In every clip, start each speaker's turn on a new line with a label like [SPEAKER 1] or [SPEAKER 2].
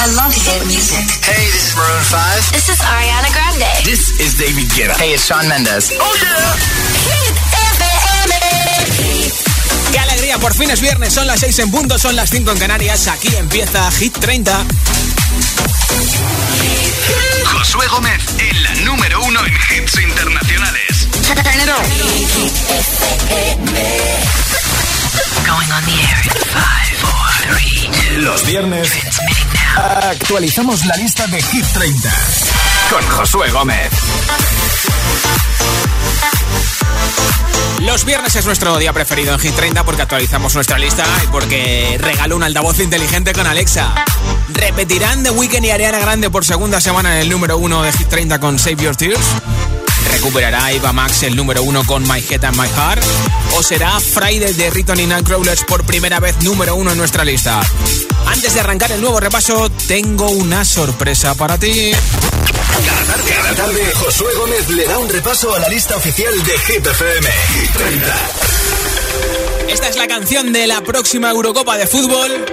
[SPEAKER 1] I love hit music.
[SPEAKER 2] Hey, this is Maroon 5.
[SPEAKER 3] This is Ariana Grande.
[SPEAKER 2] This is David Guetta. Hey, it's Shawn Mendes.
[SPEAKER 3] Oh yeah. Hit
[SPEAKER 4] FM. Qué alegría, por fin es viernes, son las 6 en punto, son las 5 en Canarias, aquí empieza Hit 30.
[SPEAKER 5] Josué Gómez en la número uno en hits internacionales.
[SPEAKER 1] Turn it on.
[SPEAKER 5] Going on the air in 5, 4, 3, 2.
[SPEAKER 6] Los viernes actualizamos la lista de Hit 30 con Josué Gómez.
[SPEAKER 4] Los viernes es nuestro día preferido en Hit 30 porque actualizamos nuestra lista y porque regalo un altavoz inteligente con Alexa. ¿Repetirán The Weeknd y Ariana Grande por segunda semana en el número uno de Hit 30 con Save Your Tears? ¿Recuperará Eva Max el número uno con My Head and My Heart? ¿O será Friday de Riton y Nightcrawlers por primera vez número uno en nuestra lista? Antes de arrancar el nuevo repaso, tengo una sorpresa para ti.
[SPEAKER 6] Cada tarde, cada tarde, Josué Gómez le da un repaso a la lista oficial de Hit FM. Hit 30.
[SPEAKER 4] Esta es la canción de la próxima Eurocopa de fútbol.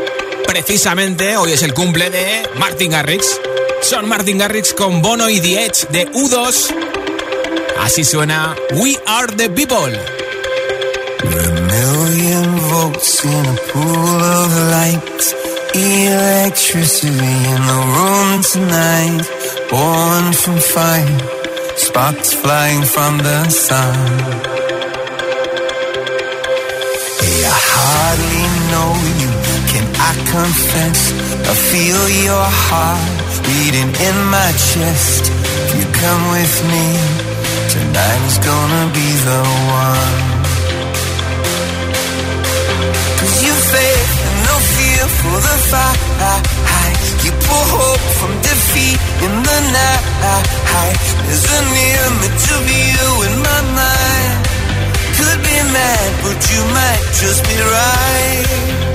[SPEAKER 4] Precisamente hoy es el cumple de Martin Garrix. Son Martin Garrix con Bono y The Edge de U2. Así suena We Are the People.
[SPEAKER 7] A million volts in a pool of light. Electricity in the room tonight. Born from fire. Sparks flying from the sun. Hey, I hardly know you. Can I confess? I feel your heart beating in my chest. If you come with me, tonight is gonna be the one. Cause you faith and no fear for the fight. You pull hope from defeat in the night. There's an image of you in my mind. Could be mad, but you might just be right.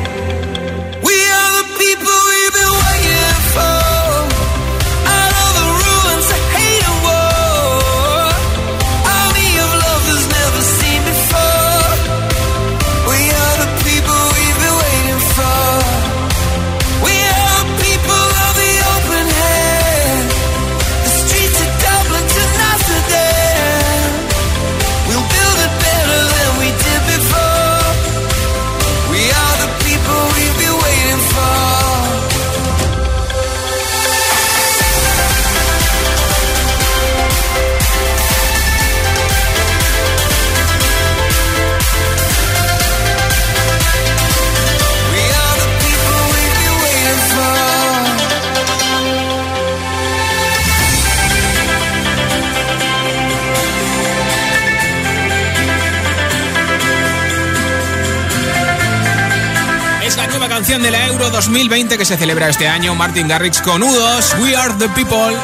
[SPEAKER 4] 2020 que se celebra este año. Martin Garrix con U2, We Are the People.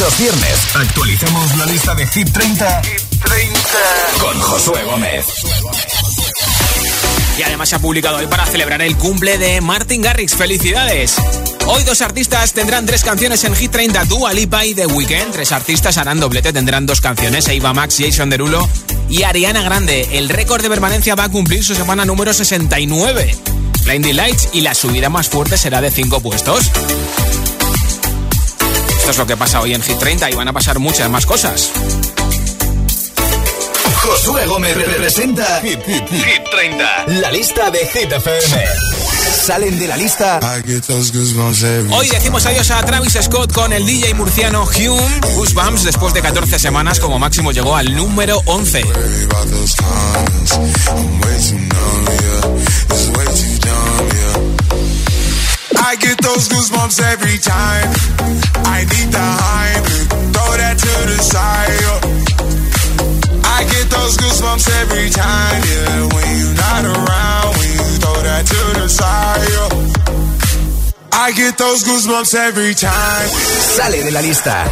[SPEAKER 6] Los viernes actualizamos la lista de Hit 30, con Josué Gómez.
[SPEAKER 4] Y además se ha publicado hoy para celebrar el cumple de Martin Garrix. ¡Felicidades! Hoy dos artistas tendrán tres canciones en Hit 30, Dua Lipa y The Weeknd. Tres artistas harán doblete, tendrán dos canciones, Eva Max, Jason Derulo y Ariana Grande. El récord de permanencia va a cumplir su semana número 69. Blinding Lights y la subida más fuerte será de cinco puestos. Esto es lo que pasa hoy en Hit 30 y van a pasar muchas más cosas.
[SPEAKER 6] Josué Gómez representa Hit, 30, la lista de Hit FM. Salen de la lista.
[SPEAKER 4] Hoy decimos adiós a Travis Scott con el DJ murciano Hume. Goosebumps después de 14 semanas como máximo llegó al número 11. I get those goosebumps every time. I need the hype, throw that to the side. I get those goosebumps every time, yeah. When you're not around, I get those goosebumps every time.
[SPEAKER 6] Sale de la lista.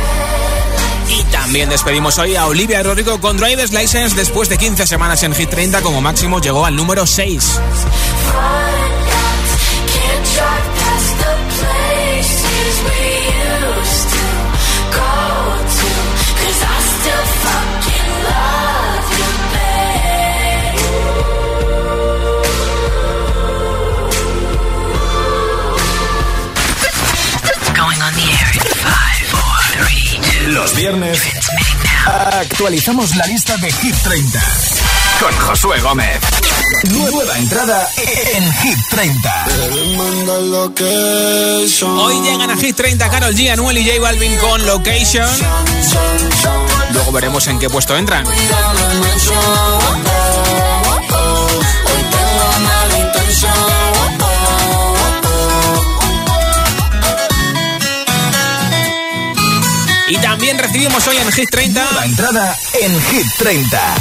[SPEAKER 4] Y también despedimos hoy a Olivia Rodrigo con Driver's License después de 15 semanas en Hit 30 como máximo llegó al número 6.
[SPEAKER 6] Los viernes actualizamos la lista de Hit 30 con Josué Gómez. Nueva entrada en Hit 30.
[SPEAKER 4] Hoy llegan a Hit 30 Carol G, Anuel y J Balvin con Location. Luego veremos en qué puesto entran. Recibimos hoy en Hit 30
[SPEAKER 6] la entrada en Hit 30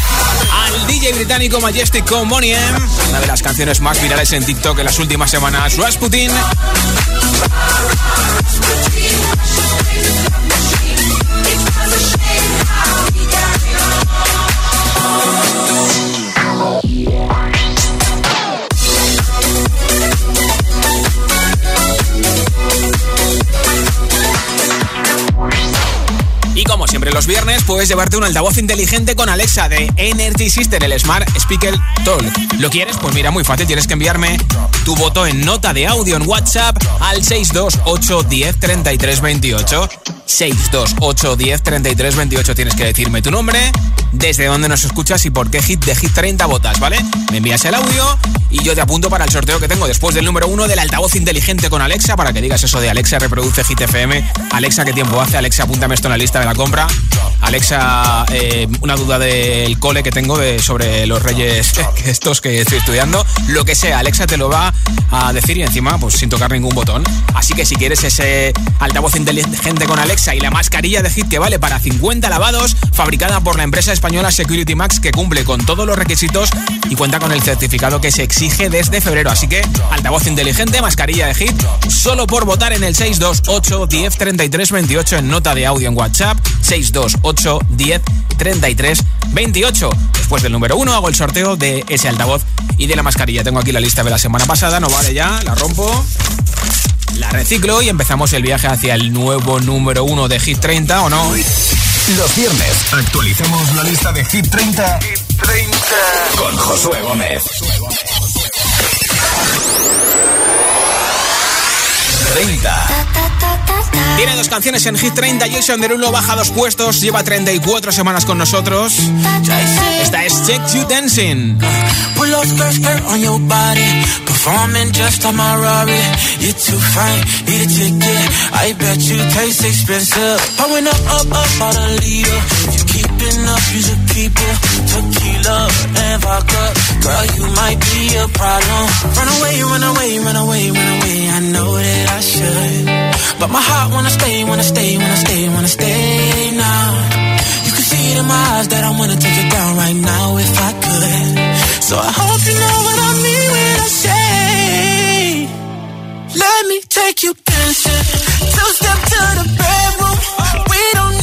[SPEAKER 4] al DJ británico Majestic con Money una de las canciones más virales en TikTok en las últimas semanas, Rasputin. Puedes llevarte un altavoz inteligente con Alexa de Energy System, el Smart Speaker Talk. ¿Lo quieres? Pues mira, muy fácil, tienes que enviarme tu voto en nota de audio en WhatsApp al 628 10 33 28. 628 10 33 28 tienes que decirme tu nombre, desde dónde nos escuchas y por qué hit de Hit 30 votas, ¿vale? Me envías el audio y yo te apunto para el sorteo que tengo después del número uno del altavoz inteligente con Alexa para que digas eso de Alexa reproduce Hit FM. Alexa, ¿qué tiempo hace? Alexa, apúntame esto en la lista de la compra. Alexa, eh, una duda del cole que tengo de, sobre los reyes estos que estoy estudiando. Lo que sea, Alexa te lo va a decir y encima, pues sin tocar ningún botón. Así que si quieres ese altavoz inteligente con Alexa y la mascarilla de Hit que vale para 50 lavados, fabricada por la empresa española Security Max que cumple con todos los requisitos y cuenta con el certificado que se exige desde febrero. Así que altavoz inteligente, mascarilla de hit, solo por votar en el 628 10 33 28 en nota de audio en WhatsApp. 628 10 33 28. Después del número 1 hago el sorteo de ese altavoz y de la mascarilla. Tengo aquí la lista de la semana pasada, no vale ya, la rompo. La reciclo y empezamos el viaje hacia el nuevo número 1 de Hit 30, ¿o no?
[SPEAKER 6] Los viernes actualizamos la lista de Hit 30, Hit 30. con Josué Gómez. 30.
[SPEAKER 4] Tiene dos canciones en Hit 30. Jason Derulo baja dos puestos, lleva 34 semanas con nosotros. Esta es Check You Dancing. Pull up skirt, skirt on your body. Performing just on my Rari. You're too fine, need a ticket. I bet you taste expensive. Pouring up, up, up, out a leader. You keeping up, you should keep it. Tequila and vodka. Girl, you might be a problem. Run away, run away, run away, run away. I know that I. But my heart wanna stay, wanna stay, wanna stay, wanna stay now. You can see it in my eyes that I wanna take it down right now if I could. So I hope you know what I mean when I say, Let me take you dancing. Two step to the bedroom. We don't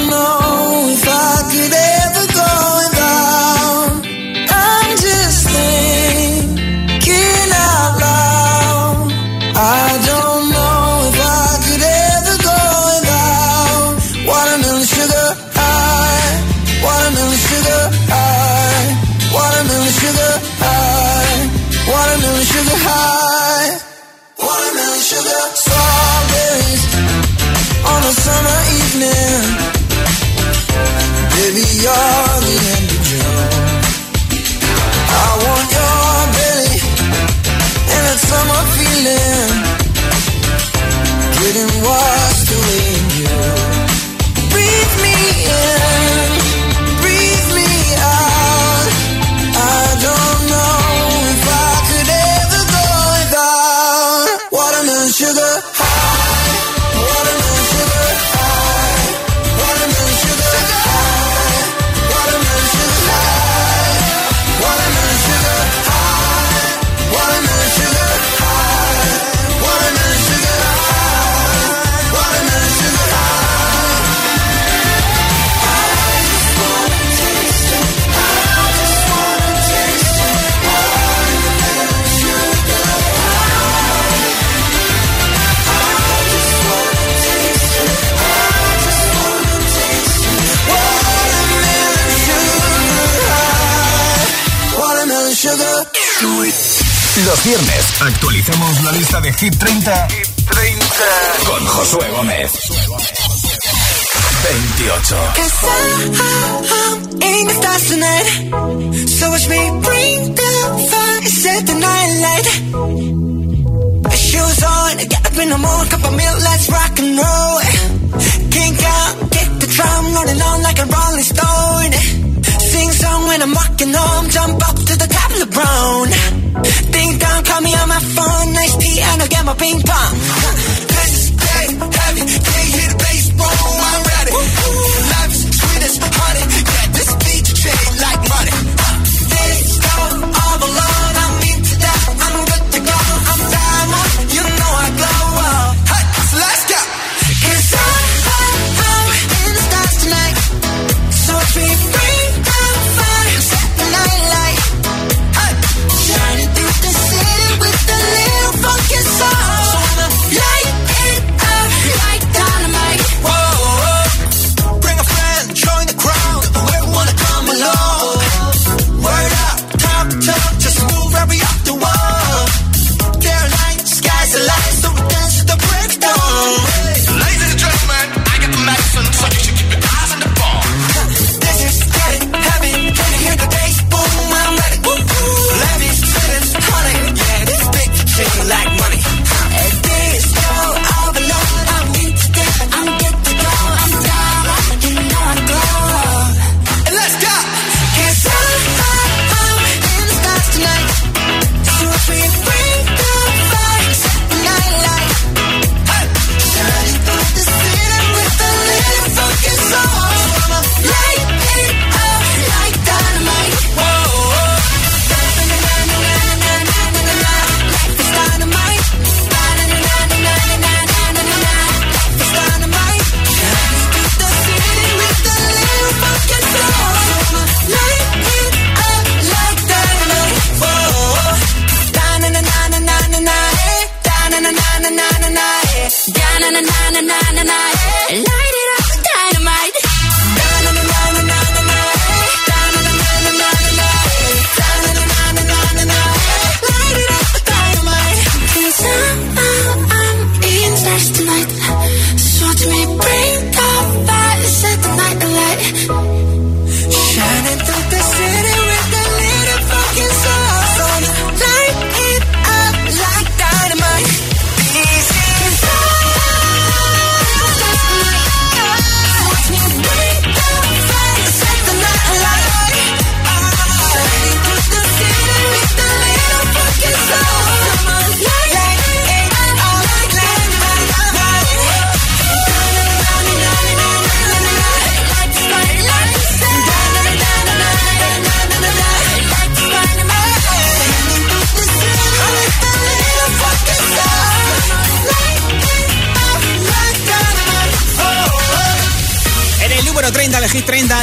[SPEAKER 6] viernes actualicemos la lista de Hit 30, Hit 30. con Josué Gómez. 28.
[SPEAKER 7] The. So watch me bring the fire, set the night light. Shoes on, get up in the mood, cup of milk, let's rock and roll. Kink out, kick the drum, rolling on like a rolling stone. Sing song when I'm walking home, jump up to the top of the brown. call me on my phone, nice i get my ping pong.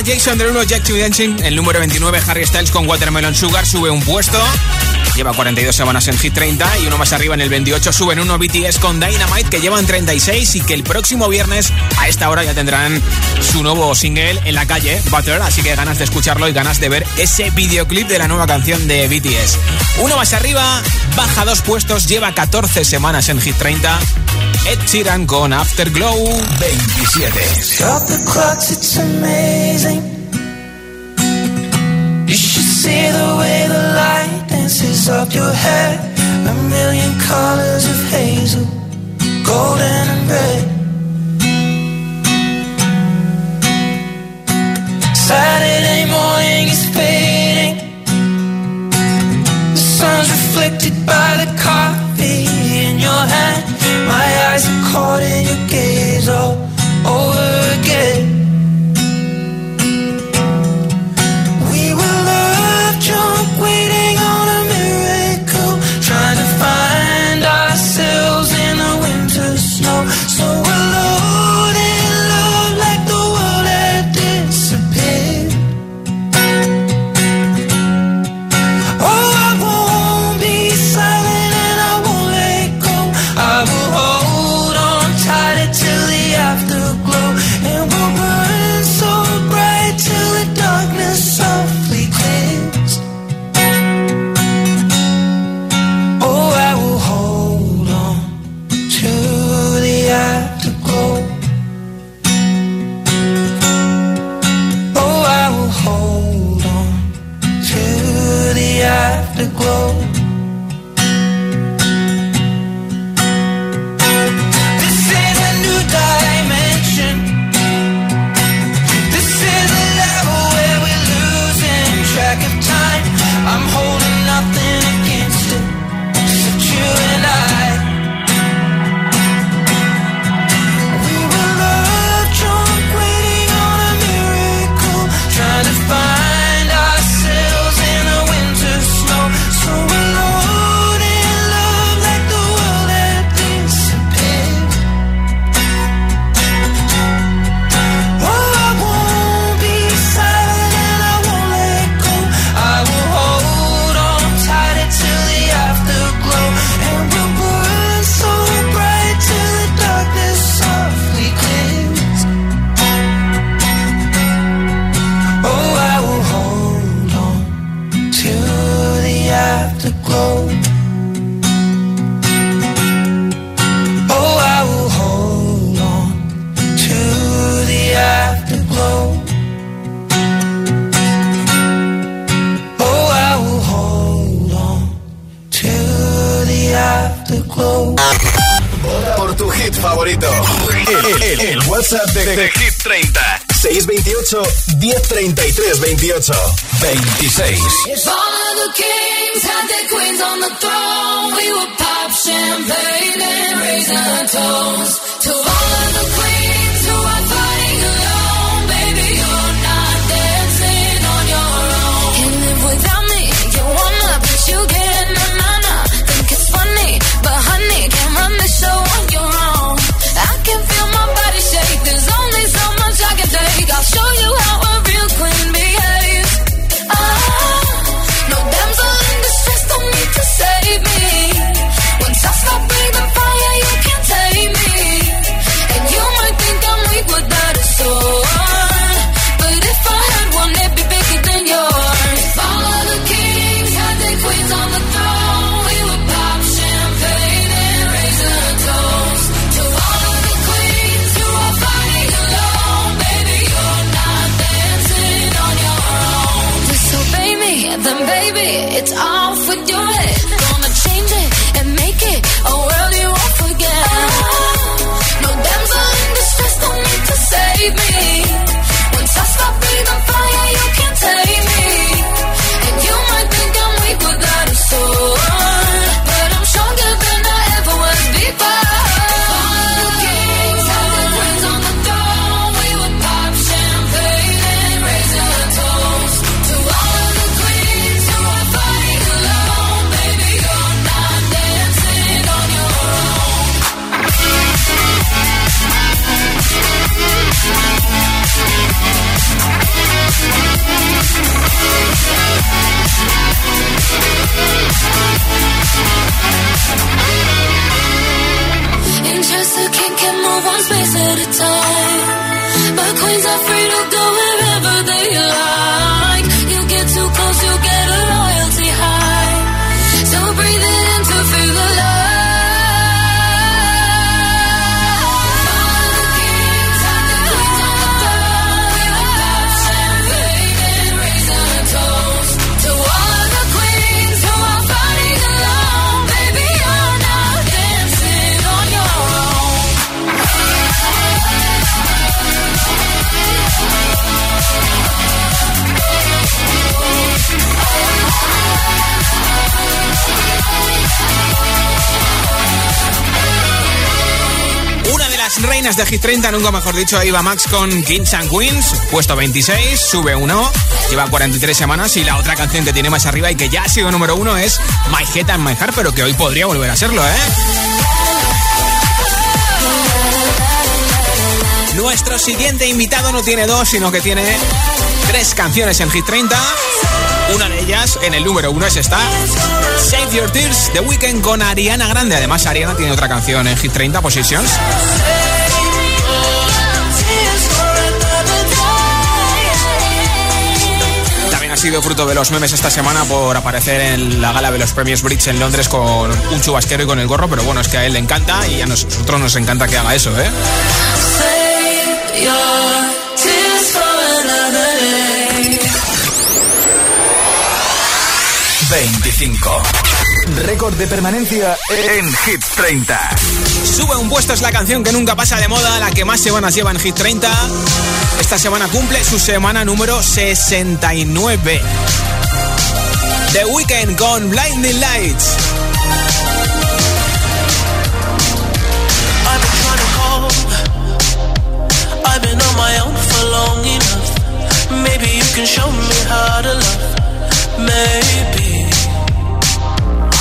[SPEAKER 4] Jason del 1, Jack El número 29, Harry Styles con Watermelon Sugar, sube un puesto. Lleva 42 semanas en Hit 30 y uno más arriba en el 28 suben uno BTS con Dynamite que llevan 36 y que el próximo viernes a esta hora ya tendrán su nuevo single en la calle, Butter, así que ganas de escucharlo y ganas de ver ese videoclip de la nueva canción de BTS. Uno más arriba, baja dos puestos, lleva 14 semanas en Hit 30 Ed Sheeran con Afterglow
[SPEAKER 6] 27.
[SPEAKER 8] Stop the clocks, it's amazing. You should see the way the light dances up your hair. A million colors of hazel, golden and red. Saturday morning is fading. The sun's reflected by the car your hand. My eyes are caught in your gaze all over again.
[SPEAKER 6] hit favorito. El, el, el WhatsApp de, de,
[SPEAKER 9] Hit 30.
[SPEAKER 6] 628 1033 28 26.
[SPEAKER 3] If all of the kings had their queens on the throne, we would pop champagne and raise our toes to all of the queens.
[SPEAKER 4] De Hit 30, nunca mejor dicho, Iba Max con Kings and Queens, puesto 26, sube uno, lleva 43 semanas y la otra canción que tiene más arriba y que ya ha sido número uno es My Head and My Heart, pero que hoy podría volver a serlo, ¿eh? Nuestro siguiente invitado no tiene dos, sino que tiene tres canciones en Hit 30. Una de ellas, en el número uno, es esta. Save Your Tears, The Weeknd con Ariana Grande. Además, Ariana tiene otra canción en Hit 30 Positions. Sido fruto de los memes esta semana por aparecer en la gala de los premios Bridge en Londres con un chubasquero y con el gorro, pero bueno, es que a él le encanta y a nosotros nos encanta que haga eso, ¿eh?
[SPEAKER 6] 25. Récord de permanencia en Hit 30.
[SPEAKER 4] Sube un puesto es la canción que nunca pasa de moda, la que más semanas lleva en Hit 30. Esta semana cumple su semana número 69. The Weekend con Blinding Lights.
[SPEAKER 1] I've been trying to call. I've been on my own for long enough. Maybe you can show me how to love. Maybe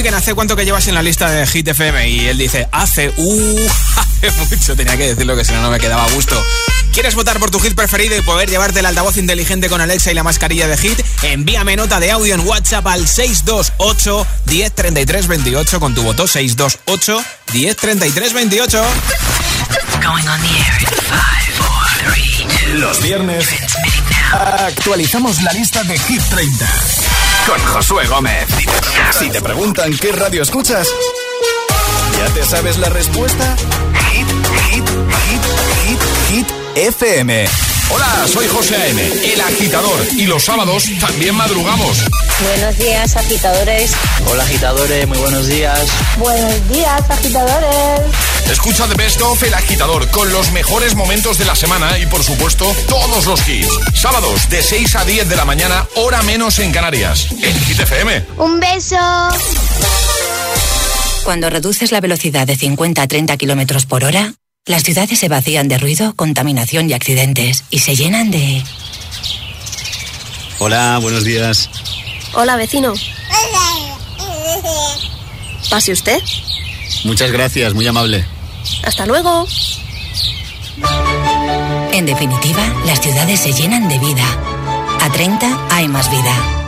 [SPEAKER 4] Weeknd, ¿hace cuánto que llevas en la lista de Hit FM? Y él dice, hace, uh, hace mucho. Tenía que decirlo que si no, no me quedaba a gusto. ¿Quieres votar por tu hit preferido y poder llevarte el altavoz inteligente con Alexa y la mascarilla de hit? Envíame nota de audio en WhatsApp al 628 103328 con tu voto 628 103328.
[SPEAKER 10] Going on the air in five, four, three, two.
[SPEAKER 6] Los viernes actualizamos la lista de Hit 30 con Josué Gómez. Si te preguntan qué radio escuchas, ¿ya te sabes la respuesta? Hit, hit, hit, hit, hit FM.
[SPEAKER 11] Hola, soy José A.M., el agitador. Y los sábados también madrugamos.
[SPEAKER 12] Buenos días, agitadores.
[SPEAKER 13] Hola agitadores, muy buenos días.
[SPEAKER 12] Buenos días, agitadores.
[SPEAKER 11] Escucha The Best of El Agitador con los mejores momentos de la semana y, por supuesto, todos los hits. Sábados de 6 a 10 de la mañana, hora menos en Canarias. En Hit FM.
[SPEAKER 12] Un beso.
[SPEAKER 10] Cuando reduces la velocidad de 50 a 30 kilómetros por hora, las ciudades se vacían de ruido, contaminación y accidentes y se llenan de.
[SPEAKER 14] Hola, buenos días.
[SPEAKER 12] Hola, vecino. Pase usted.
[SPEAKER 14] Muchas gracias, muy amable.
[SPEAKER 12] Hasta luego.
[SPEAKER 10] En definitiva, las ciudades se llenan de vida. A 30 hay más vida.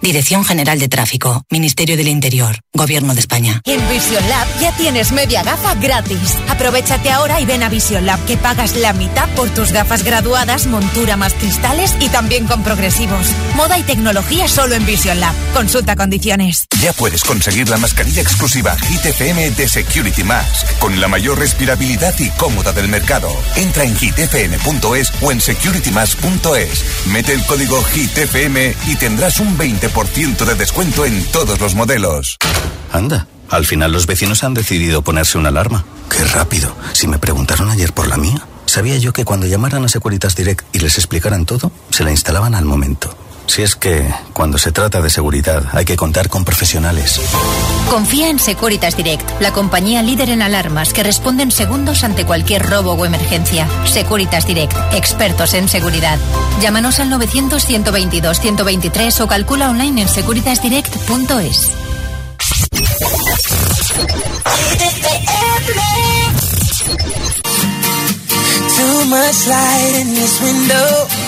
[SPEAKER 10] Dirección General de Tráfico, Ministerio del Interior, Gobierno de España.
[SPEAKER 15] En Vision Lab ya tienes media gafa gratis. Aprovechate ahora y ven a Vision Lab que pagas la mitad por tus gafas graduadas, montura más cristales y también con progresivos. Moda y tecnología solo en Vision Lab. Consulta condiciones.
[SPEAKER 16] Ya puedes conseguir la mascarilla exclusiva Hit FM de Security Mask con la mayor respirabilidad y cómoda del mercado. Entra en hitfm.es o en securitymask.es. Mete el código HITFM y tendrás un 20% de descuento en todos los modelos.
[SPEAKER 14] Anda, al final los vecinos han decidido ponerse una alarma. Qué rápido. Si me preguntaron ayer por la mía, sabía yo que cuando llamaran a Securitas Direct y les explicaran todo, se la instalaban al momento. Si es que, cuando se trata de seguridad, hay que contar con profesionales.
[SPEAKER 17] Confía en Securitas Direct, la compañía líder en alarmas que responde en segundos ante cualquier robo o emergencia. Securitas Direct, expertos en seguridad. Llámanos al 900-122-123 o calcula online en securitasdirect.es.
[SPEAKER 7] Too much light in this window.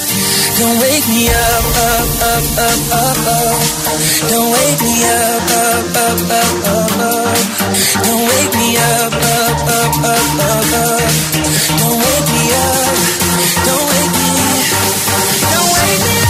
[SPEAKER 7] Don't wake me up, up, up, up, up. Don't wake me up, up, up, up, up. Don't wake me up, up, up, up, up, up. Don't wake me up. Don't wake me. Don't wake me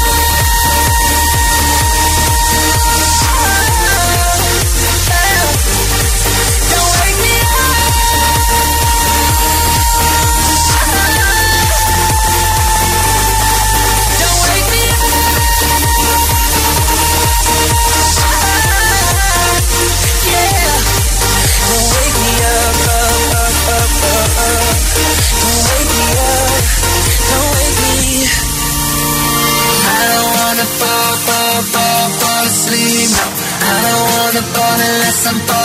[SPEAKER 7] fall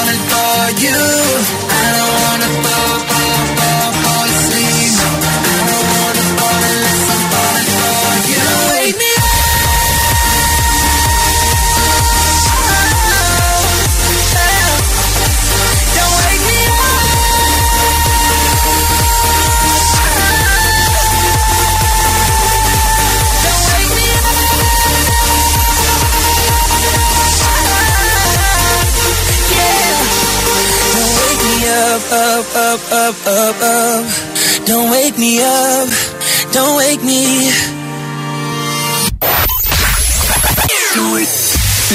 [SPEAKER 7] up, up, up, up. Don't wake me up. Don't wake me.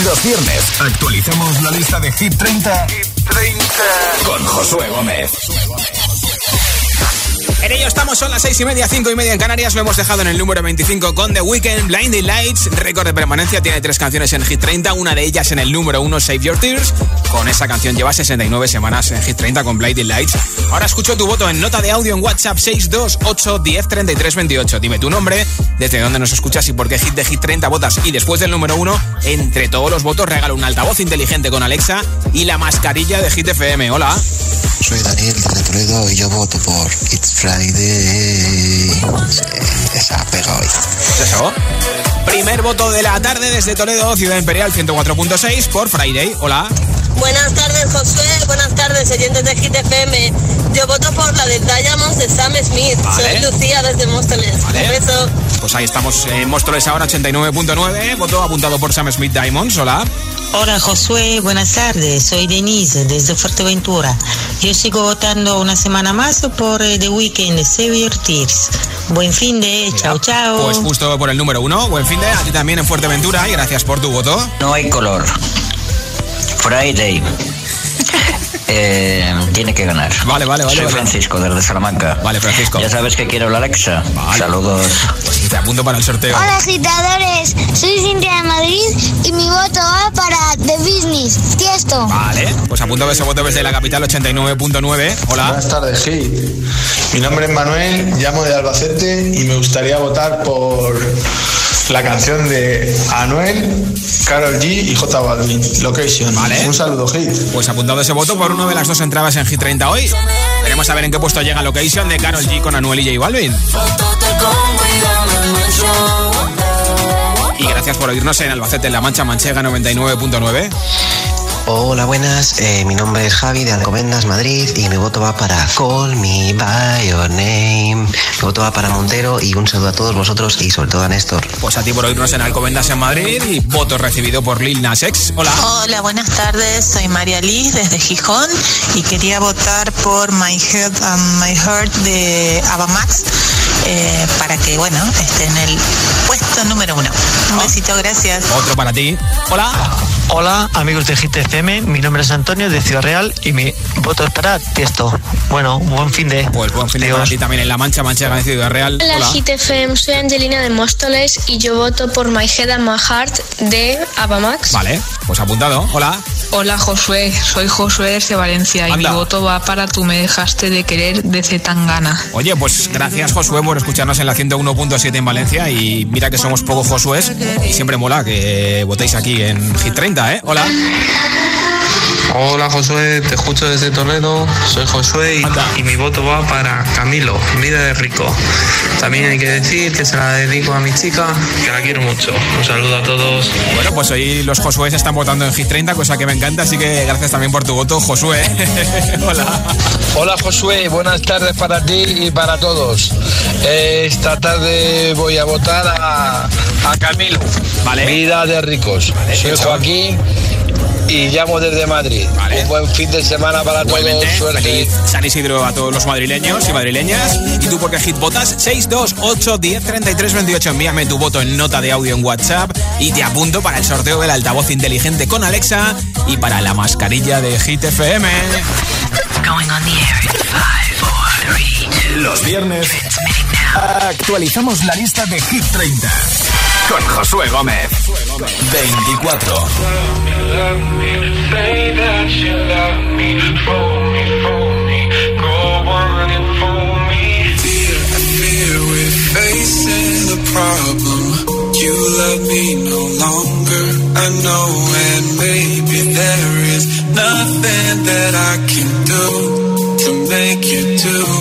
[SPEAKER 6] Los viernes actualizamos la lista de Hit 30, con Josué Gómez.
[SPEAKER 4] En ello estamos, son las seis y media, cinco y media en Canarias. Lo hemos dejado en el número 25 con The Weeknd, Blinding Lights. Récord de permanencia, tiene tres canciones en Hit 30. Una de ellas en el número 1, Save Your Tears. Con esa canción lleva 69 semanas en Hit 30 con Blinding Lights. Ahora escucho tu voto en nota de audio en WhatsApp 628 10 33 28. Dime tu nombre, desde dónde nos escuchas y por qué Hit de Hit 30 votas. Y después del número 1, entre todos los votos, regalo un altavoz inteligente con Alexa y la mascarilla de Hit FM. Hola.
[SPEAKER 18] Soy Daniel desde Toledo y yo voto por It's Friday. Esa pega hoy.
[SPEAKER 4] ¿Es eso? Primer voto de la tarde desde Toledo, Ciudad Imperial 104.6 por Friday. Hola.
[SPEAKER 19] Buenas tardes, Josué. Buenas tardes, oyentes de Hit FM. Yo voto por la de Diamonds de Sam Smith.
[SPEAKER 4] Vale.
[SPEAKER 19] Soy Lucía desde Móstoles.
[SPEAKER 4] Vale.
[SPEAKER 19] Un beso.
[SPEAKER 4] Pues ahí estamos en Móstoles ahora 89.9. Voto apuntado por Sam Smith Diamonds. Hola.
[SPEAKER 20] Hola Josué, buenas tardes. Soy Denise desde Fuerteventura. Yo sigo votando una semana más por eh, The Weeknd, Your Tears. Buen fin de, chao, chao.
[SPEAKER 4] Pues justo por el número uno. Buen fin de a ti también en Fuerteventura y gracias por tu voto.
[SPEAKER 21] No hay color. Friday. Eh, tiene que ganar.
[SPEAKER 4] Vale, vale, vale.
[SPEAKER 21] Soy
[SPEAKER 4] vale.
[SPEAKER 21] Francisco desde Salamanca.
[SPEAKER 4] Vale, Francisco.
[SPEAKER 21] Ya sabes que quiero la Alexa. Saludos.
[SPEAKER 4] Pues te apunto para el sorteo.
[SPEAKER 22] Hola agitadores, soy Cintia de Madrid y mi voto va para The Business, Tiesto.
[SPEAKER 4] Vale, pues apunto ese voto desde la capital 89.9. Hola.
[SPEAKER 23] Buenas tardes, sí. Mi nombre es Manuel, llamo de Albacete y me gustaría votar por la canción de Anuel, Carol G y J Balvin, Location.
[SPEAKER 4] Vale.
[SPEAKER 23] Un saludo, Hit.
[SPEAKER 4] Pues apuntado ese voto por una de las dos entradas en Hit 30 hoy. Veremos a ver en qué puesto llega Location de Carol G con Anuel y J Balvin. Y gracias por oírnos en Albacete, en La Mancha Manchega 99.9.
[SPEAKER 18] Hola, buenas. Eh, mi nombre es Javi de Alcobendas, Madrid, y mi voto va para Call Me By Your Name. Mi voto va para Montero y un saludo a todos vosotros y sobre todo a Néstor.
[SPEAKER 4] Pues a ti por oírnos en Alcobendas en Madrid y voto recibido por Lil Nas X. Hola.
[SPEAKER 24] Hola, buenas tardes. Soy María Liz desde Gijón y quería votar por My Head and My Heart de Avamax eh, para que, bueno, esté en el puesto número uno. Un besito, gracias.
[SPEAKER 4] Otro para ti. Hola.
[SPEAKER 25] Hola, amigos de GTFM. Mi nombre es Antonio de Ciudad Real y mi voto es para Tiesto. Bueno, buen fin de.
[SPEAKER 4] Pues buen fin de para ti también en La Mancha Manchega de Ciudad Real.
[SPEAKER 26] Hola,
[SPEAKER 4] Hola.
[SPEAKER 26] GTFM, soy Angelina de Móstoles y yo voto por My Head and My Heart de Avamax.
[SPEAKER 4] Vale, pues apuntado. Hola.
[SPEAKER 27] Hola Josué, soy Josué desde Valencia y
[SPEAKER 4] Anda.
[SPEAKER 27] mi voto va para Tú me dejaste de querer de Zetangana.
[SPEAKER 4] Oye, pues gracias Josué por escucharnos en la 101.7 en Valencia y mira que somos pocos Josués y siempre mola que votéis aquí en Hit 30, ¿eh? Hola.
[SPEAKER 28] Hola Josué, te escucho desde Toledo, soy Josué y, y mi voto va para Camilo, vida de rico. También hay que decir que se la dedico a mi chica, que la quiero mucho. Un saludo a todos.
[SPEAKER 4] Bueno, pues hoy los Josués están votando en Hit 30, cosa que me encanta, así que gracias también por tu voto, Josué. Hola.
[SPEAKER 29] Hola Josué, buenas tardes para ti y para todos. Esta tarde voy a votar a, a Camilo, Vida de Ricos. Soy Joaquín y llamo desde Madrid. Un buen fin de semana para
[SPEAKER 4] Igualmente,
[SPEAKER 29] todos. Suerte.
[SPEAKER 4] feliz San Isidro a todos los madrileños y madrileñas. ¿Y tú por qué hit votas? 628 10 33 28. Envíame tu voto en nota de audio en WhatsApp y te apunto para el sorteo del altavoz inteligente con Alexa y para la mascarilla de Hit FM.
[SPEAKER 6] Los viernes actualizamos la lista de Hit 30 con Josué Gómez. 24.
[SPEAKER 11] Say that you love me, for me, for me. Go on and for me. Fear, fear, we're facing the problem. You love me no longer. I know, and maybe there is nothing that I can do to make you do.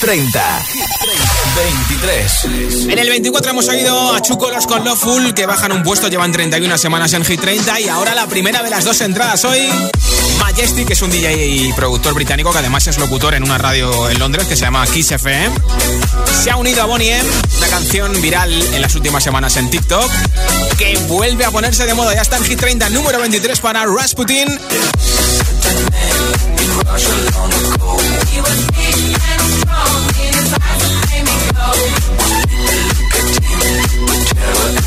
[SPEAKER 6] 30. 23.
[SPEAKER 4] En el 24 hemos oído a Chucolos con Loveful que bajan un puesto, llevan 31 semanas en Hit 30 y ahora la primera de las dos entradas hoy. Majestic, que es un DJ y productor británico que además es locutor en una radio en Londres que se llama Kiss FM. Se ha unido a Bonnie M, una canción viral en las últimas semanas en TikTok que vuelve a ponerse de moda. Ya está en Hit 30, número 23 para Rasputin.
[SPEAKER 11] Let me
[SPEAKER 30] go.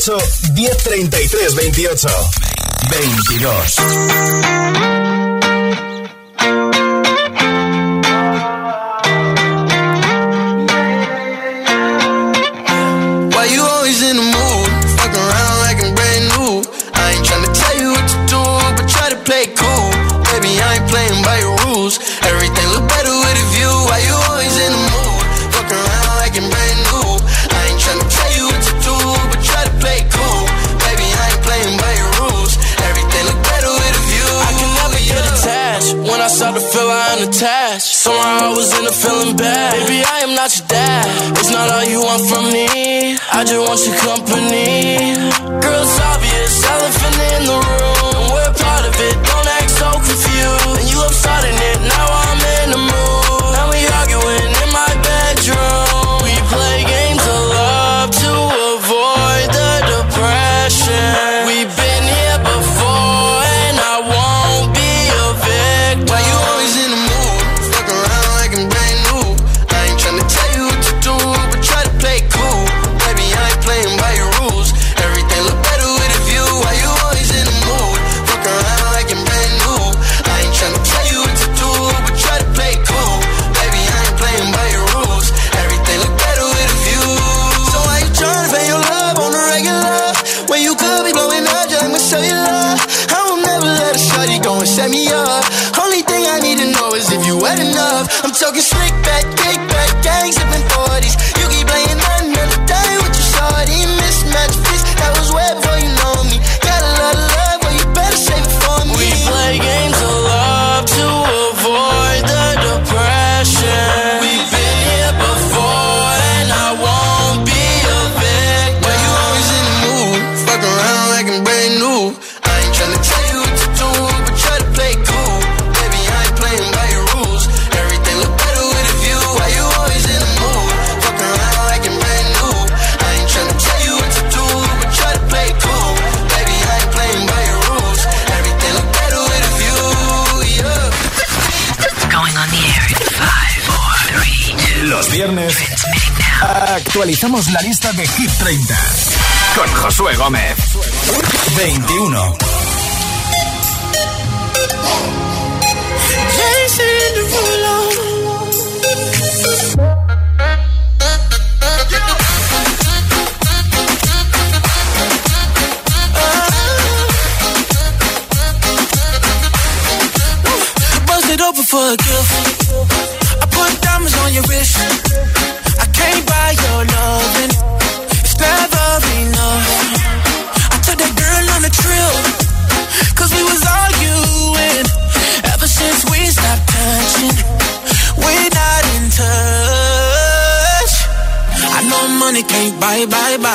[SPEAKER 30] 628 1033 28 22 actualizamos la lista de Hit 30 con Josué Gómez. 21.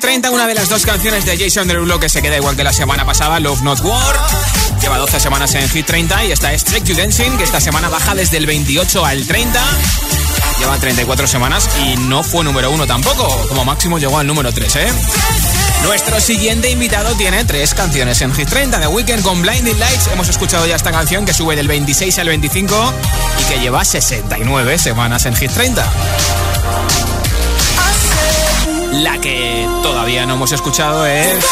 [SPEAKER 4] 30, una de las dos canciones de Jason Derulo que se queda igual que la semana pasada, Love Not War. Lleva 12 semanas en Hit 30 y esta es You Dancing, que esta semana baja desde el 28 al 30. Lleva 34 semanas y no fue número 1 tampoco. Como máximo llegó al número 3, ¿eh? Nuestro siguiente invitado tiene tres canciones en Hit 30. The Weekend con Blinding Lights. Hemos escuchado ya esta canción que sube del 26 al 25 y que lleva 69 semanas en Hit 30. La que todavía no hemos escuchado es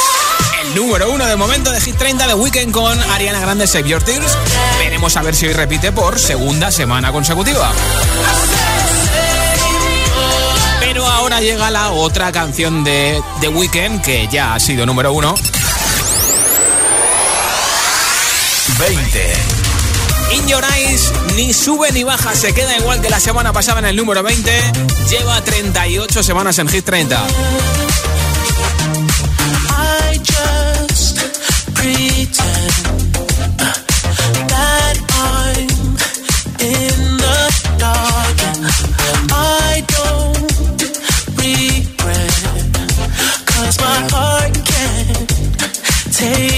[SPEAKER 4] el número uno de momento de Hit 30 de Weekend con Ariana Grande Save Your Tears. Veremos a ver si hoy repite por segunda semana consecutiva. Pero ahora llega la otra canción de The Weeknd que ya ha sido número uno.
[SPEAKER 6] 20.
[SPEAKER 4] In Your Eyes ni sube ni baja, se queda igual que la semana pasada en el número 20. Lleva 38 semanas en Hit 30.
[SPEAKER 1] I just pretend take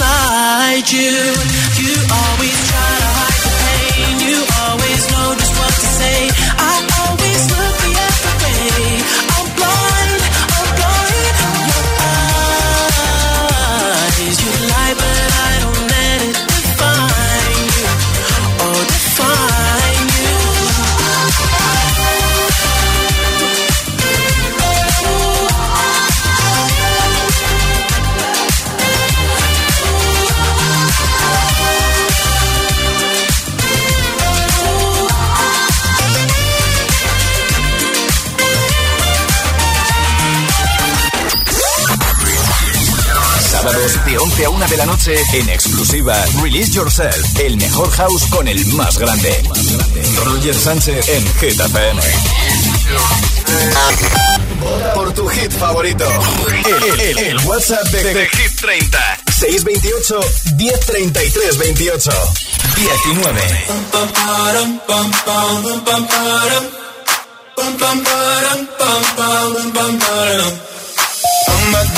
[SPEAKER 1] Oh, inside you. You always
[SPEAKER 6] de 11 a 1 de la noche en exclusiva Release Yourself, el mejor house con el más grande. Roger Sánchez en Hit FM. Por tu hit favorito. El, el- el WhatsApp de, de Hit 30. 628 1033 28 19.
[SPEAKER 31] Oh my god,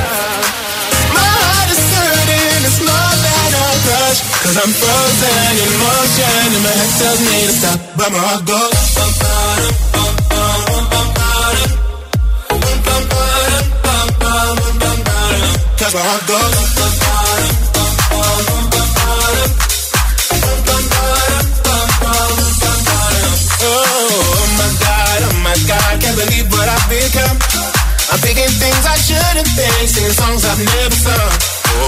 [SPEAKER 31] Cause I'm frozen in motion and my head tells me to stop, but my heart goes. Cause my heart goes. Oh my god, oh my god, can't believe what I've become. I'm thinking things I shouldn't think, singing songs I've never sung.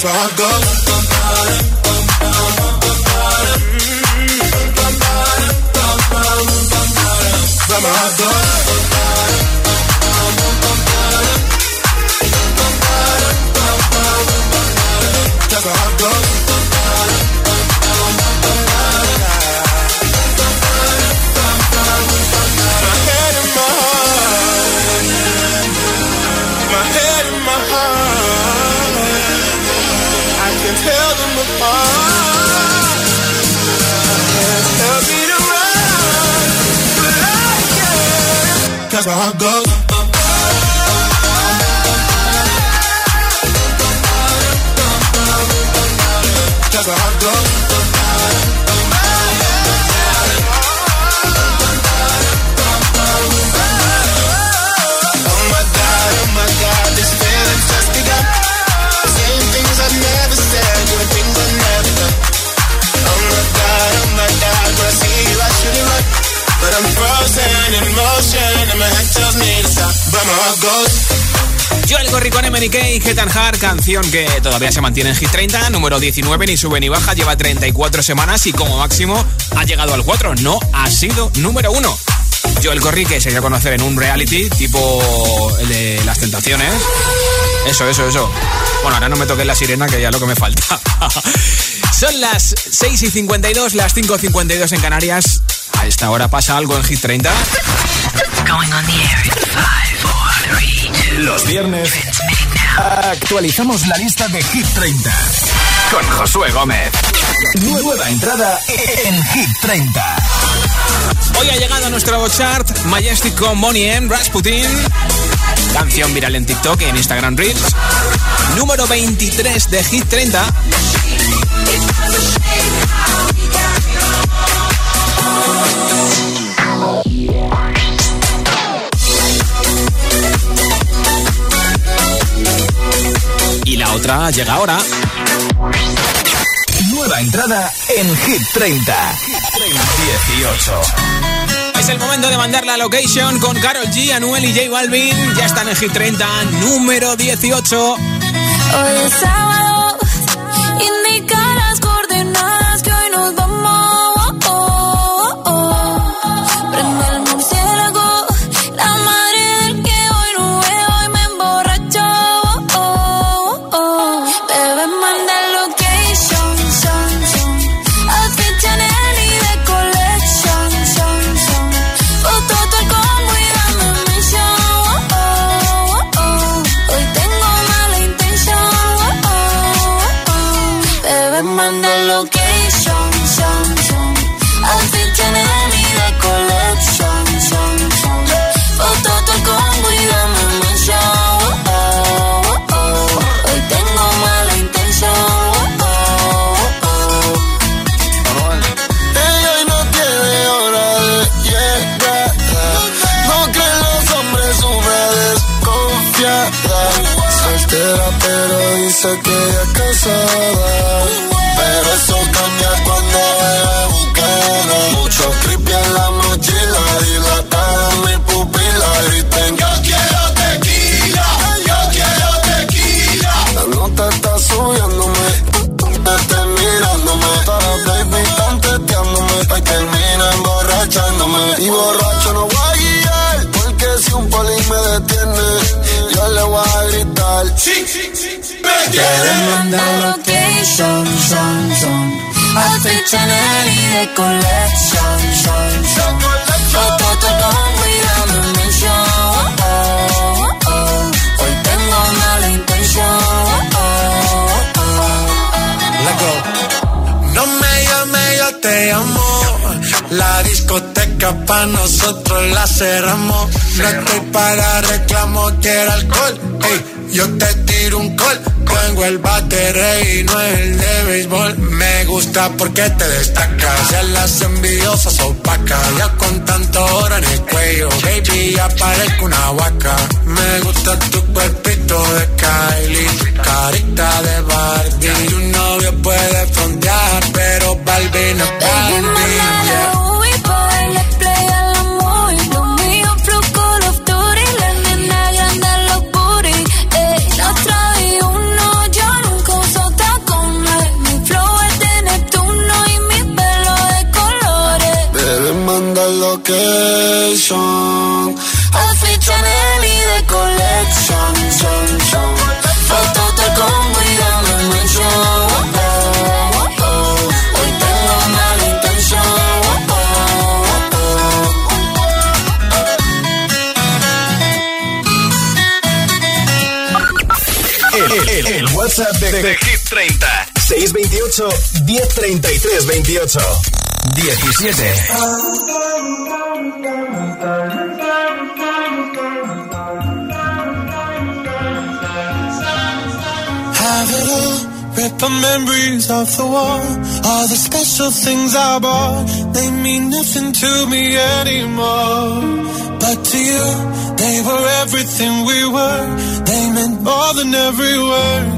[SPEAKER 31] Goes. But my heart goes.
[SPEAKER 4] Gorri con MNK y Getan Hart, canción que todavía se mantiene en Hit 30, número 19, ni sube ni baja, lleva 34 semanas y como máximo ha llegado al 4, no ha sido número 1. Joel Corry, que se dio a conocer en un reality tipo el de las tentaciones. Eso, eso, eso. Bueno, ahora no me toques la sirena, que ya es lo que me falta. Son las 6 y 52, las 5 y 52 en Canarias. A esta hora pasa algo en Hit 30.
[SPEAKER 6] Los viernes actualizamos la lista de Hit 30 con Josué Gómez. Nueva entrada en Hit 30.
[SPEAKER 4] Hoy ha llegado a nuestro chart Majestic con Money M, Rasputin. Canción viral en TikTok y en Instagram Reels. Número 23 de Hit 30. Llega ahora.
[SPEAKER 6] Nueva entrada en Hit 30. 18.
[SPEAKER 4] Es el momento de mandar la location con Carol G, Anuel y J Balvin. Ya están en Hit 30, número 18.
[SPEAKER 3] Hoy es sábado, Quieren mandar location, son, son. Hace Chanel y de collection, son, son. Foto todo mirando en mention, oh, oh, oh. Hoy tengo mala intención, oh, oh, oh. oh.
[SPEAKER 32] Let go. No me llame, yo
[SPEAKER 3] te amo. La
[SPEAKER 31] discoteca pa' nosotros la cerramos. No estoy para reclamo, quiero alcohol. Ey, yo te tiro un col tengo el bate y no el de béisbol. Me gusta porque te destacas. Ya las envidiosas opacas. Ya con tanto oro en el cuello, baby, ya parezco una vaca. Me gusta tu cuerpito de Kylie. Carita de Barbie. Tu novio puede frontear, pero Barbie no Barbie.
[SPEAKER 6] 628 1033 28 17
[SPEAKER 30] Have it all, rip the memories off the wall. All the special things I bought, they mean nothing to me anymore. But to you, they were everything we were. They meant more than every word.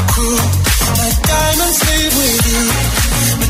[SPEAKER 30] So cruel diamonds leave with you. Material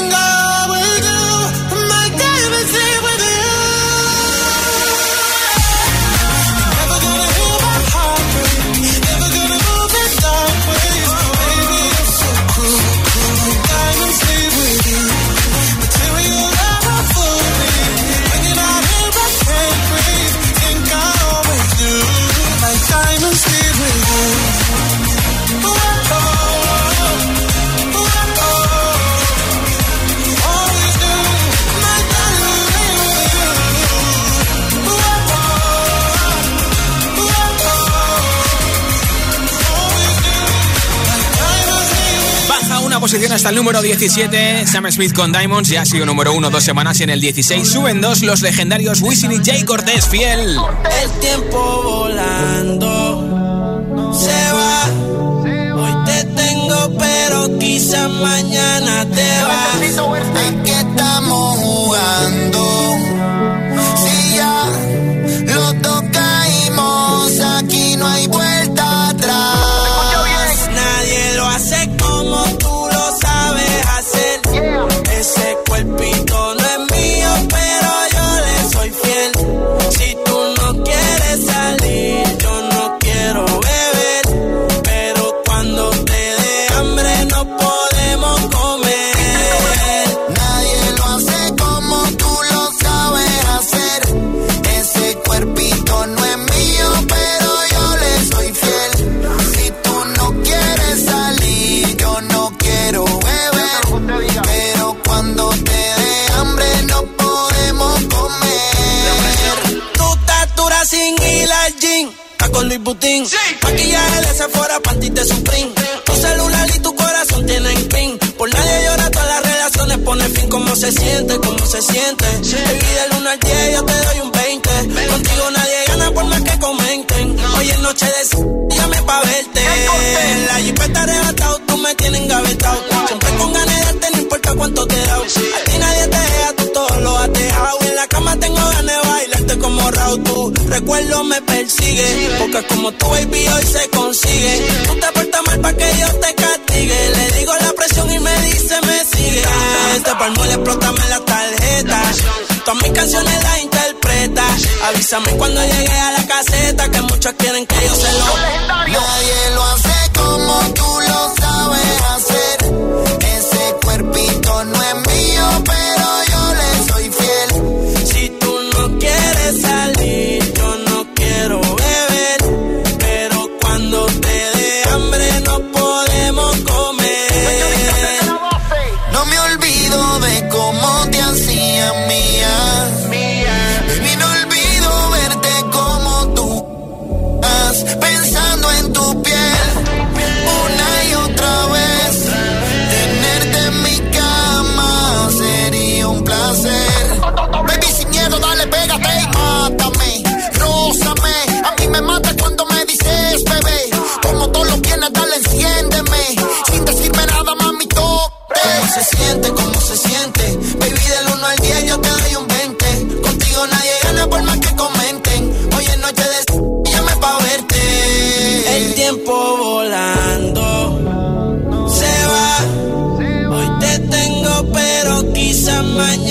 [SPEAKER 4] Posición hasta el número 17. Sam Smith con Diamonds ya ha sido número uno dos semanas y en el 16 suben dos los legendarios Wisin y Jay Cortés Fiel.
[SPEAKER 33] El tiempo volando se va. Hoy te tengo, pero quizás mañana te vas.
[SPEAKER 30] ¿A estamos jugando? Si ya los dos caímos, aquí no hay vuelta
[SPEAKER 33] Ese con Luis Butín. Maquillaje de Sephora, panty de Supreme. Tu celular y tu corazón tienen pin. Por nadie llora, todas las relaciones pone fin como se siente, como se siente. Baby, del 1 al 10 yo te doy un 20. Contigo nadie gana por más que comenten. Hoy es noche de llame pa' verte. La jipeta arrebatado, tú me tienes engavetado. Siempre con ganas de darte, no importa cuánto te da. A ti nadie te deja, tú todo lo has Tu recuerdo me persigue. Porque como tu baby hoy se consigue. Tú te portas mal pa' que yo te castigue. Le digo la presión y me dice me sigue. Este palmo le explótame la tarjeta. Todas mis canciones las interpreta. Avísame cuando llegue a la caseta. Que muchos quieren que yo se lo.
[SPEAKER 30] Nadie lo hace
[SPEAKER 33] mañana